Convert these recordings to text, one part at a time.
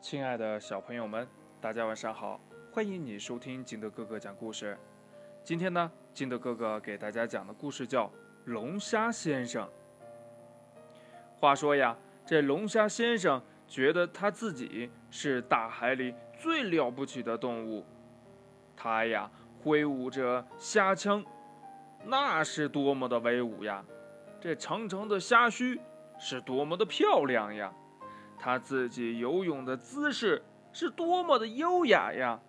亲爱的小朋友们，大家晚上好！欢迎你收听金德哥哥讲故事。今天呢，金德哥哥给大家讲的故事叫《龙虾先生》。话说呀，这龙虾先生觉得他自己是大海里最了不起的动物，他呀挥舞着虾枪，那是多么的威武呀！这长长的虾须是多么的漂亮呀！他自己游泳的姿势是多么的优雅呀，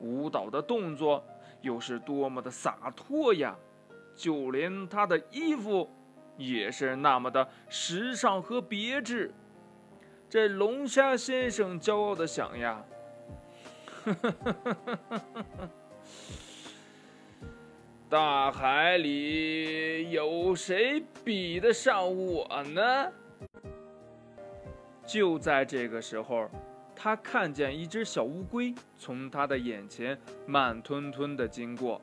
舞蹈的动作又是多么的洒脱呀，就连他的衣服也是那么的时尚和别致。这龙虾先生骄傲的想呀：“ 大海里有谁比得上我呢？”就在这个时候，他看见一只小乌龟从他的眼前慢吞吞地经过。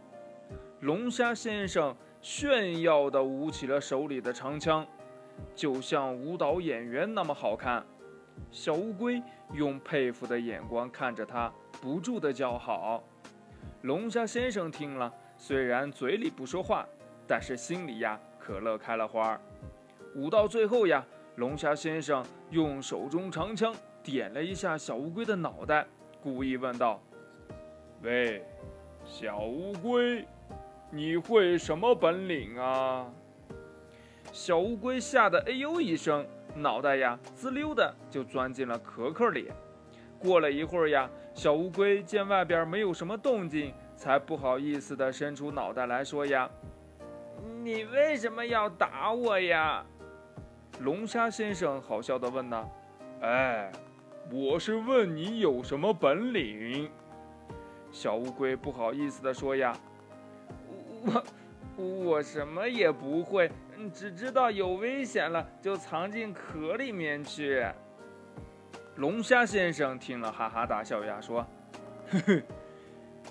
龙虾先生炫耀地舞起了手里的长枪，就像舞蹈演员那么好看。小乌龟用佩服的眼光看着他，不住地叫好。龙虾先生听了，虽然嘴里不说话，但是心里呀可乐开了花。舞到最后呀。龙虾先生用手中长枪点了一下小乌龟的脑袋，故意问道：“喂，小乌龟，你会什么本领啊？”小乌龟吓得哎呦一声，脑袋呀滋溜的就钻进了壳壳里。过了一会儿呀，小乌龟见外边没有什么动静，才不好意思的伸出脑袋来说：“呀，你为什么要打我呀？”龙虾先生好笑的问：“呢，哎，我是问你有什么本领。”小乌龟不好意思的说：“呀，我我什么也不会，只知道有危险了就藏进壳里面去。”龙虾先生听了哈哈大笑呀，说：“呵呵，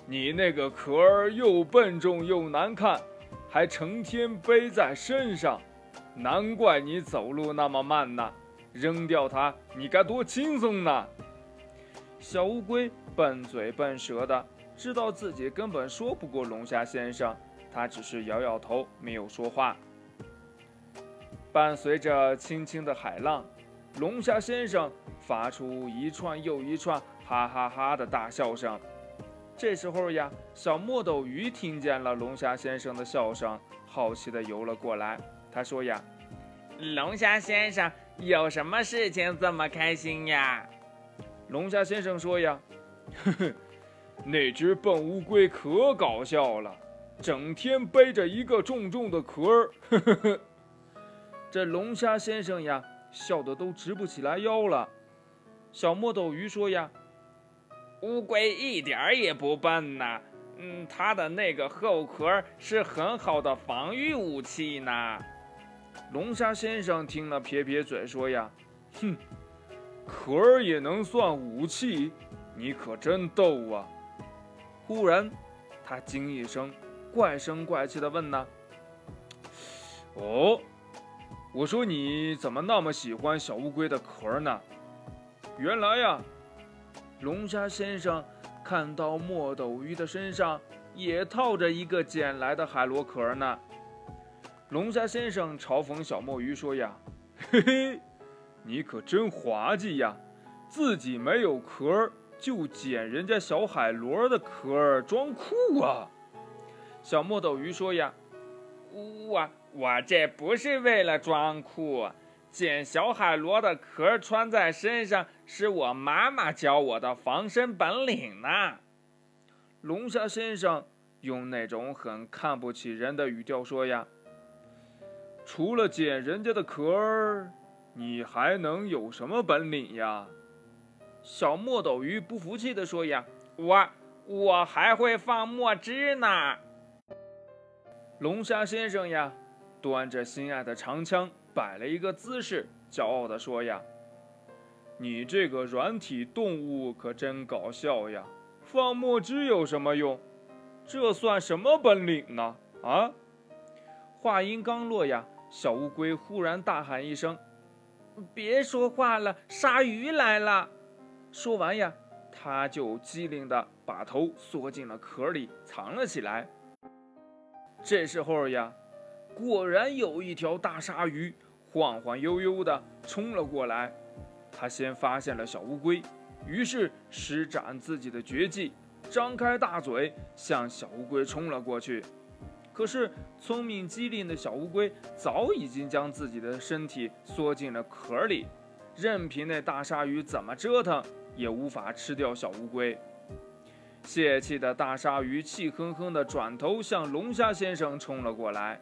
你那个壳儿又笨重又难看，还成天背在身上。”难怪你走路那么慢呢，扔掉它你该多轻松呢！小乌龟笨嘴笨舌的，知道自己根本说不过龙虾先生，它只是摇摇头，没有说话。伴随着轻轻的海浪，龙虾先生发出一串又一串哈哈哈的大笑声。这时候呀，小墨斗鱼听见了龙虾先生的笑声，好奇的游了过来。他说呀：“龙虾先生有什么事情这么开心呀？”龙虾先生说呀：“呵呵，那只笨乌龟可搞笑了，整天背着一个重重的壳儿。”呵呵呵，这龙虾先生呀，笑得都直不起来腰了。小墨斗鱼说呀：“乌龟一点儿也不笨呐，嗯，它的那个后壳是很好的防御武器呢。”龙虾先生听了，撇撇嘴说：“呀，哼，壳儿也能算武器？你可真逗啊！”忽然，他惊一声，怪声怪气地问：“呢？哦，我说你怎么那么喜欢小乌龟的壳呢？”原来呀，龙虾先生看到墨斗鱼的身上也套着一个捡来的海螺壳呢。龙虾先生嘲讽小墨鱼说：“呀，嘿嘿，你可真滑稽呀！自己没有壳就捡人家小海螺的壳装酷啊！”小墨斗鱼说：“呀，我我这不是为了装酷，捡小海螺的壳穿在身上是我妈妈教我的防身本领呢。”龙虾先生用那种很看不起人的语调说：“呀。”除了捡人家的壳儿，你还能有什么本领呀？小墨斗鱼不服气地说：“呀，我我还会放墨汁呢。”龙虾先生呀，端着心爱的长枪，摆了一个姿势，骄傲地说：“呀，你这个软体动物可真搞笑呀！放墨汁有什么用？这算什么本领呢？啊！”话音刚落呀。小乌龟忽然大喊一声：“别说话了，鲨鱼来了！”说完呀，他就机灵的把头缩进了壳里，藏了起来。这时候呀，果然有一条大鲨鱼晃晃悠悠的冲了过来。他先发现了小乌龟，于是施展自己的绝技，张开大嘴向小乌龟冲了过去。可是聪明机灵的小乌龟早已经将自己的身体缩进了壳里，任凭那大鲨鱼怎么折腾。也无法吃掉小乌龟。泄气的大鲨鱼气哼哼地转头向龙虾先生冲了过来。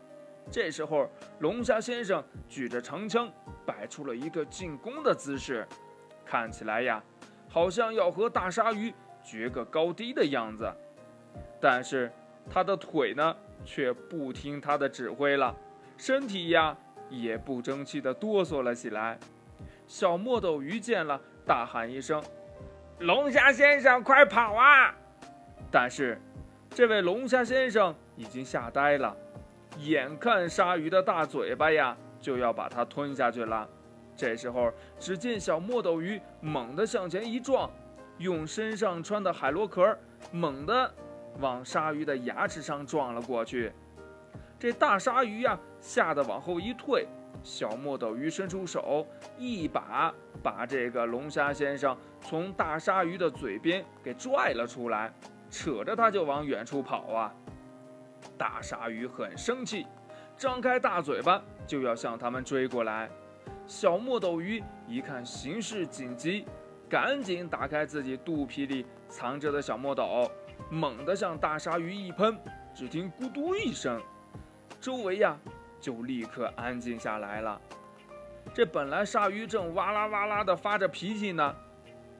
这时候，龙虾先生举着长枪，摆出了一个进攻的姿势，看起来呀，好像要和大鲨鱼决个高低的样子。但是他的腿呢，却不听他的指挥了，身体呀，也不争气地哆嗦了起来。小墨斗鱼见了，大喊一声。龙虾先生，快跑啊！但是，这位龙虾先生已经吓呆了，眼看鲨鱼的大嘴巴呀就要把它吞下去了。这时候，只见小墨斗鱼猛地向前一撞，用身上穿的海螺壳猛地往鲨鱼的牙齿上撞了过去。这大鲨鱼呀，吓得往后一退。小墨斗鱼伸出手，一把把这个龙虾先生从大鲨鱼的嘴边给拽了出来，扯着他就往远处跑啊！大鲨鱼很生气，张开大嘴巴就要向他们追过来。小墨斗鱼一看形势紧急，赶紧打开自己肚皮里藏着的小墨斗，猛地向大鲨鱼一喷，只听咕嘟一声，周围呀。就立刻安静下来了。这本来鲨鱼正哇啦哇啦的发着脾气呢，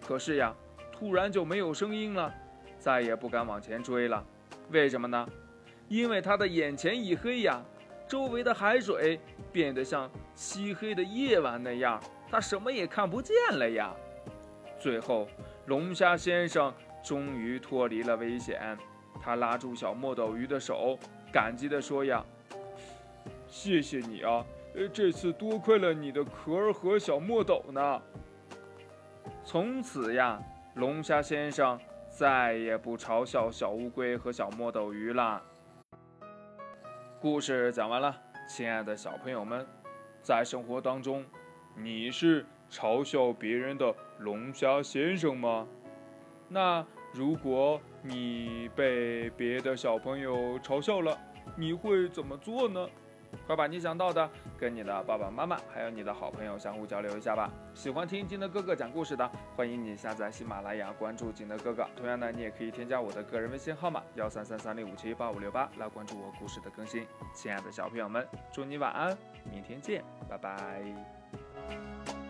可是呀，突然就没有声音了，再也不敢往前追了。为什么呢？因为它的眼前一黑呀，周围的海水变得像漆黑的夜晚那样，它什么也看不见了呀。最后，龙虾先生终于脱离了危险，他拉住小墨斗鱼的手，感激地说呀。谢谢你啊，这次多亏了你的壳儿和小墨斗呢。从此呀，龙虾先生再也不嘲笑小乌龟和小墨斗鱼啦。故事讲完了，亲爱的小朋友们，在生活当中，你是嘲笑别人的龙虾先生吗？那如果你被别的小朋友嘲笑了，你会怎么做呢？快把你想到的跟你的爸爸妈妈还有你的好朋友相互交流一下吧。喜欢听金德哥哥讲故事的，欢迎你下载喜马拉雅，关注金德哥哥。同样呢，你也可以添加我的个人微信号码幺三三三零五七八五六八来关注我故事的更新。亲爱的小朋友们，祝你晚安，明天见，拜拜。